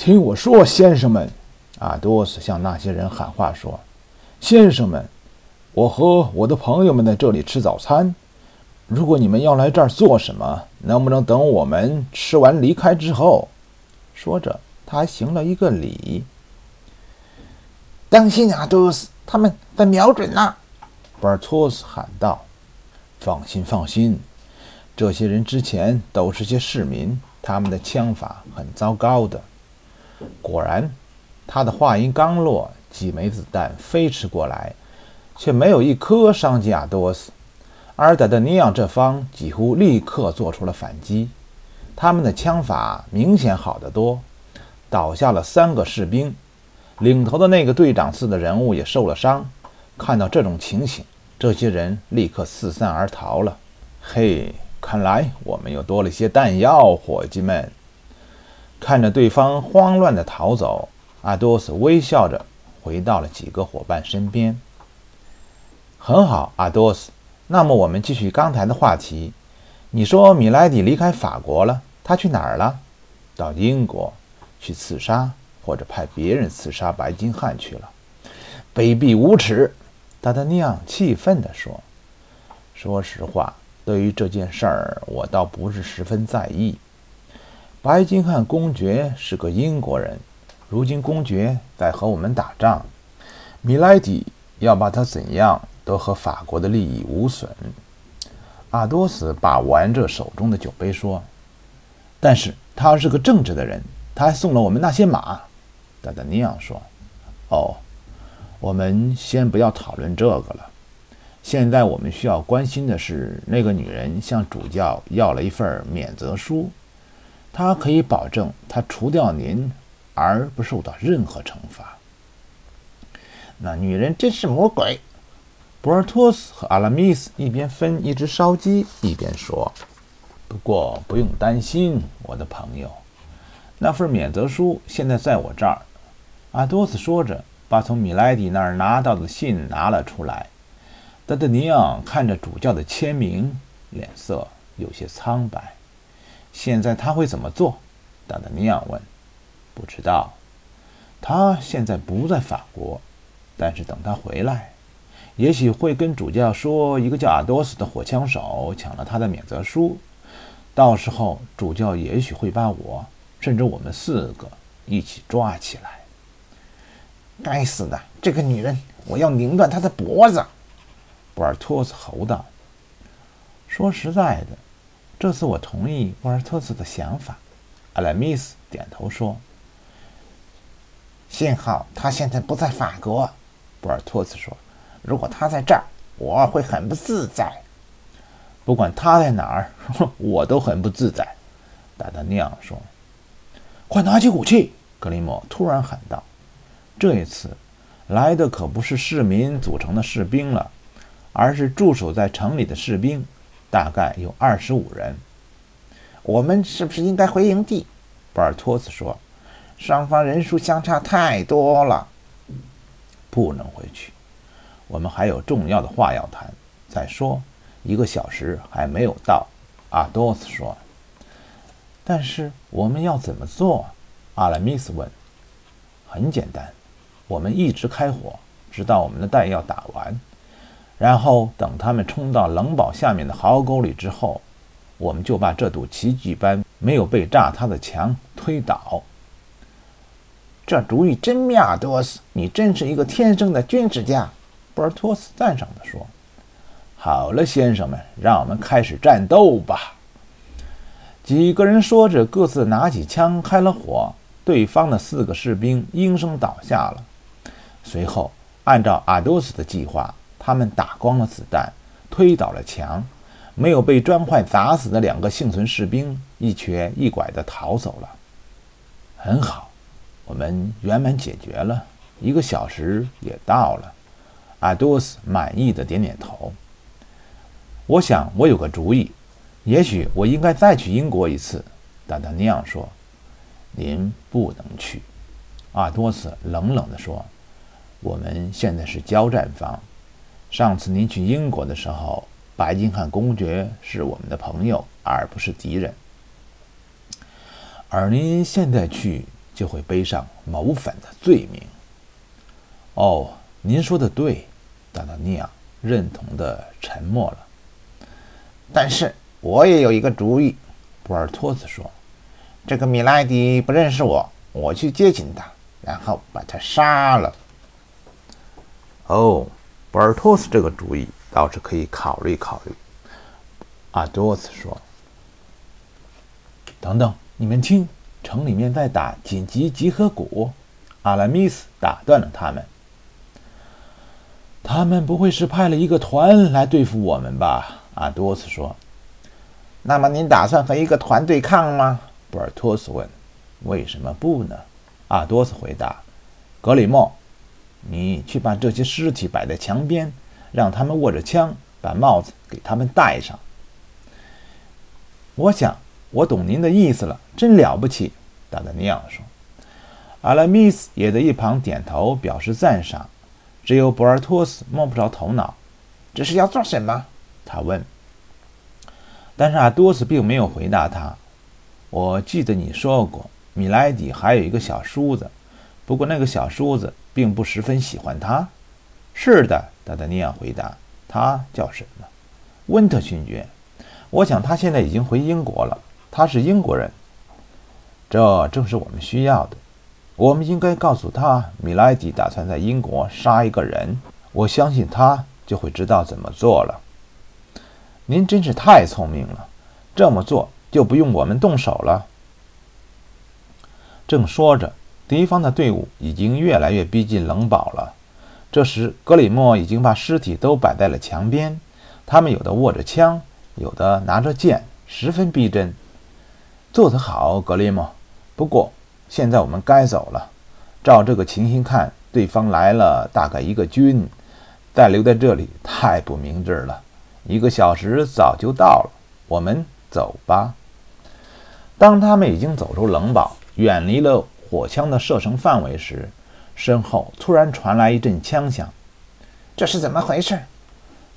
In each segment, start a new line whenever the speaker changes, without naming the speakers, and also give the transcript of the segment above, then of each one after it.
听我说，先生们！阿多斯向那些人喊话说：“先生们，我和我的朋友们在这里吃早餐。如果你们要来这儿做什么，能不能等我们吃完离开之后？”说着，他还行了一个礼。
当心，阿多斯，他们在瞄准呢！
博尔托斯喊道。“放心，放心，这些人之前都是些市民，他们的枪法很糟糕的。”果然，他的话音刚落，几枚子弹飞驰过来，却没有一颗伤及阿多斯。而达德尼昂这方几乎立刻做出了反击，他们的枪法明显好得多，倒下了三个士兵，领头的那个队长似的人物也受了伤。看到这种情形，这些人立刻四散而逃了。嘿，看来我们又多了些弹药，伙计们。看着对方慌乱的逃走，阿多斯微笑着回到了几个伙伴身边。很好，阿多斯，那么我们继续刚才的话题。你说米莱迪离开法国了，他去哪儿了？到英国去刺杀，或者派别人刺杀白金汉去了。卑鄙无耻！达达尼昂气愤地说：“说实话，对于这件事儿，我倒不是十分在意。”白金汉公爵是个英国人，如今公爵在和我们打仗，米莱迪要把他怎样都和法国的利益无损。阿多斯把玩着手中的酒杯说：“但是他是个正直的人，他还送了我们那些马。”达达尼昂说：“哦，我们先不要讨论这个了。现在我们需要关心的是，那个女人向主教要了一份免责书。”他可以保证他除掉您，而不受到任何惩罚。
那女人真是魔鬼！
博尔托斯和阿拉米斯一边分一只烧鸡，一边说：“不过不用担心，我的朋友，那份免责书现在在我这儿。”阿多斯说着，把从米莱迪那儿拿到的信拿了出来。德德尼昂看着主教的签名，脸色有些苍白。现在他会怎么做？达达尼昂问。不知道。他现在不在法国，但是等他回来，也许会跟主教说，一个叫阿多斯的火枪手抢了他的免责书。到时候，主教也许会把我，甚至我们四个一起抓起来。
该死的这个女人！我要拧断她的脖子！
博尔托斯吼道。说实在的。这次我同意沃尔特斯的想法，阿莱米斯点头说：“
幸好他现在不在法国。”博尔托斯说：“如果他在这儿，我会很不自在。
不管他在哪儿，我都很不自在。”达达尼昂说：“快拿起武器！”格林莫突然喊道：“这一次来的可不是市民组成的士兵了，而是驻守在城里的士兵。”大概有二十五人。
我们是不是应该回营地？
博尔托斯说：“
双方人数相差太多了，
不能回去。我们还有重要的话要谈。再说，一个小时还没有到。”阿多斯说。“但是我们要怎么做？”阿拉米斯问。“很简单，我们一直开火，直到我们的弹药打完。”然后等他们冲到冷堡下面的壕沟里之后，我们就把这堵奇迹般没有被炸塌的墙推倒。
这主意真妙，多斯，你真是一个天生的军事家。”博尔托斯赞赏地说。
“好了，先生们，让我们开始战斗吧。”几个人说着，各自拿起枪开了火。对方的四个士兵应声倒下了。随后，按照阿多斯的计划。他们打光了子弹，推倒了墙，没有被砖块砸死的两个幸存士兵一瘸一拐地逃走了。很好，我们圆满解决了。一个小时也到了。阿多斯满意的点点头。我想我有个主意，也许我应该再去英国一次。达达尼昂说：“您不能去。”阿多斯冷冷地说：“我们现在是交战方。”上次您去英国的时候，白金汉公爵是我们的朋友，而不是敌人。而您现在去，就会背上谋反的罪名。哦，您说的对，达达尼亚认同的沉默了。
但是我也有一个主意，博尔托斯说：“这个米莱迪不认识我，我去接近他，然后把他杀了。”
哦，博尔托斯这个主意倒是可以考虑考虑。阿多斯说：“等等，你们听，城里面在打紧急集合鼓。”阿拉米斯打断了他们：“他们不会是派了一个团来对付我们吧？”阿多斯说：“
那么您打算和一个团对抗吗？”
博尔托斯问。“为什么不呢？”阿多斯回答。“格里莫，你去把这些尸体摆在墙边，让他们握着枪，把帽子给他们戴上。”我想，我懂您的意思了，真了不起，达达尼昂说。阿拉米斯也在一旁点头表示赞赏，只有博尔托斯摸不着头脑，
这是要做什么？
他问。但是阿多斯并没有回答他。我记得你说过，米莱迪还有一个小叔子，不过那个小叔子并不十分喜欢他。是的，达达尼亚回答。他叫什么？温特勋爵。我想他现在已经回英国了。他是英国人，这正是我们需要的。我们应该告诉他，米莱迪打算在英国杀一个人。我相信他就会知道怎么做了。您真是太聪明了，这么做就不用我们动手了。正说着，敌方的队伍已经越来越逼近冷堡了。这时，格里莫已经把尸体都摆在了墙边，他们有的握着枪。有的拿着剑，十分逼真。做得好，格雷莫。不过现在我们该走了。照这个情形看，对方来了大概一个军，再留在这里太不明智了。一个小时早就到了，我们走吧。当他们已经走出冷堡，远离了火枪的射程范围时，身后突然传来一阵枪响。
这是怎么回事？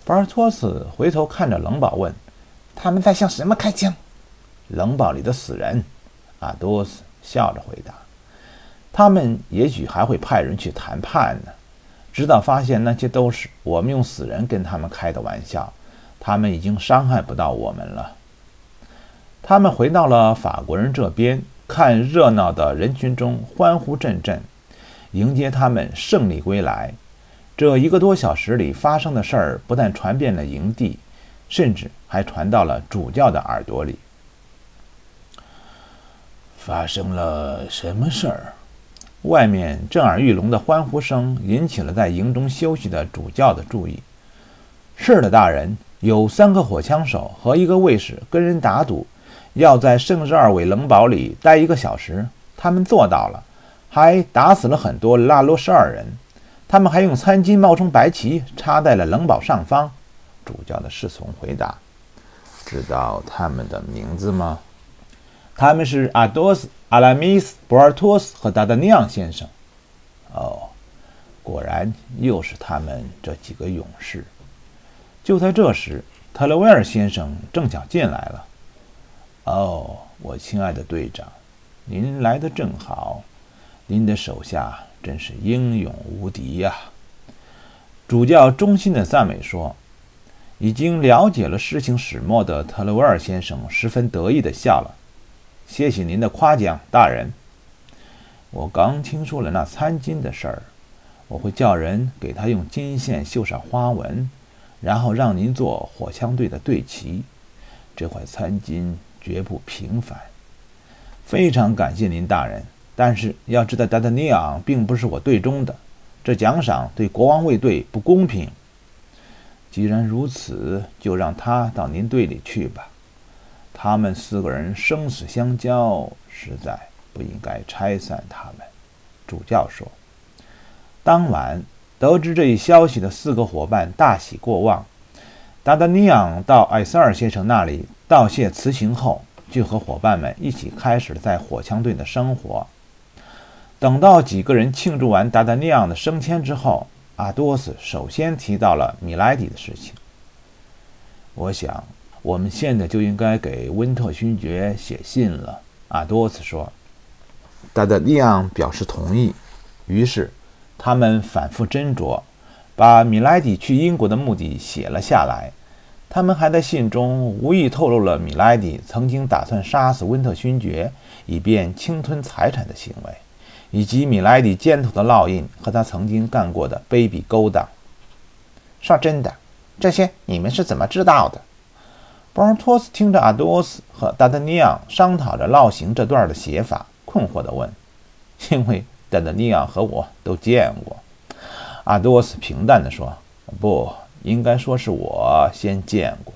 巴尔托斯回头看着冷堡问。
他们在向什么开枪？
冷堡里的死人，阿多斯笑着回答。他们也许还会派人去谈判呢，直到发现那些都是我们用死人跟他们开的玩笑。他们已经伤害不到我们了。他们回到了法国人这边，看热闹的人群中欢呼阵阵，迎接他们胜利归来。这一个多小时里发生的事儿，不但传遍了营地。甚至还传到了主教的耳朵里。发生了什么事儿？外面震耳欲聋的欢呼声引起了在营中休息的主教的注意。是的，大人，有三个火枪手和一个卫士跟人打赌，要在圣日耳韦冷堡里待一个小时。他们做到了，还打死了很多拉罗什尔人。他们还用餐巾冒充白旗，插在了冷堡上方。主教的侍从回答：“知道他们的名字吗？他们是阿多斯、阿拉米斯、博尔托斯和达达尼昂先生。哦，果然又是他们这几个勇士。”就在这时，特勒维尔先生正巧进来了。“哦，我亲爱的队长，您来的正好。您的手下真是英勇无敌呀！”主教衷心的赞美说。已经了解了事情始末的特勒维尔先生十分得意地笑了。谢谢您的夸奖，大人。我刚听说了那餐巾的事儿，我会叫人给他用金线绣上花纹，然后让您做火枪队的队旗。这块餐巾绝不平凡。非常感谢您，大人。但是要知道，达达尼昂并不是我队中的，这奖赏对国王卫队不公平。既然如此，就让他到您队里去吧。他们四个人生死相交，实在不应该拆散他们。主教说。当晚得知这一消息的四个伙伴大喜过望。达达尼昂到艾瑟尔先生那里道谢辞行后，就和伙伴们一起开始了在火枪队的生活。等到几个人庆祝完达达尼昂的升迁之后，阿多斯首先提到了米莱迪的事情。我想，我们现在就应该给温特勋爵写信了。阿多斯说：“达达利昂表示同意。于是，他们反复斟酌，把米莱迪去英国的目的写了下来。他们还在信中无意透露了米莱迪曾经打算杀死温特勋爵，以便侵吞财产的行为，以及米莱迪肩头的烙印和他曾经干过的卑鄙勾当。
说真的，这些你们是怎么知道的？
博尔托斯听着阿多斯和达德尼昂商讨着烙刑这段的写法，困惑地问：“因为达德尼昂和我都见过。”阿多斯平淡地说：“不。”应该说是我先见过，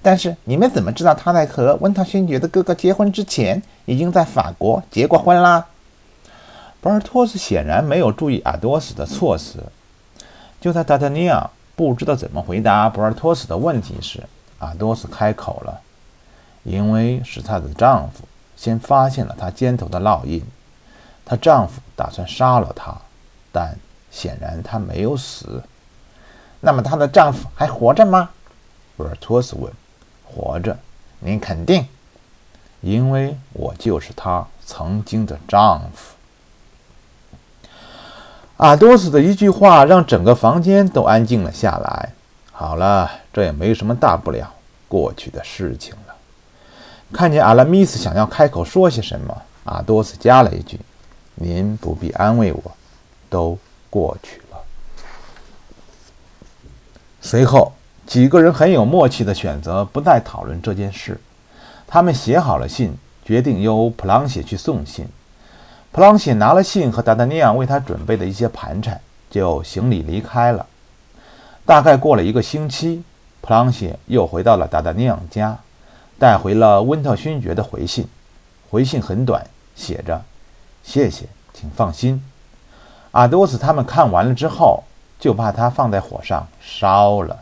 但是你们怎么知道他在和温特勋爵的哥哥结婚之前已经在法国结过婚啦？
博尔托斯显然没有注意阿多斯的措辞。就在达达尼昂不知道怎么回答博尔托斯的问题时，阿多斯开口了：“因为是她的丈夫先发现了她肩头的烙印，她丈夫打算杀了她，但显然她没有死。”
那么她的丈夫还活着吗？
博尔托斯问。
活着，您肯定？
因为我就是她曾经的丈夫。阿多斯的一句话让整个房间都安静了下来。好了，这也没什么大不了，过去的事情了。看见阿拉米斯想要开口说些什么，阿多斯加了一句：“您不必安慰我，都过去。”随后，几个人很有默契地选择不再讨论这件事。他们写好了信，决定由普朗西去送信。普朗西拿了信和达达尼昂为他准备的一些盘缠，就行礼离开了。大概过了一个星期，普朗西又回到了达达尼昂家，带回了温特勋爵的回信。回信很短，写着：“谢谢，请放心。”阿多斯他们看完了之后。就怕它放在火上烧了。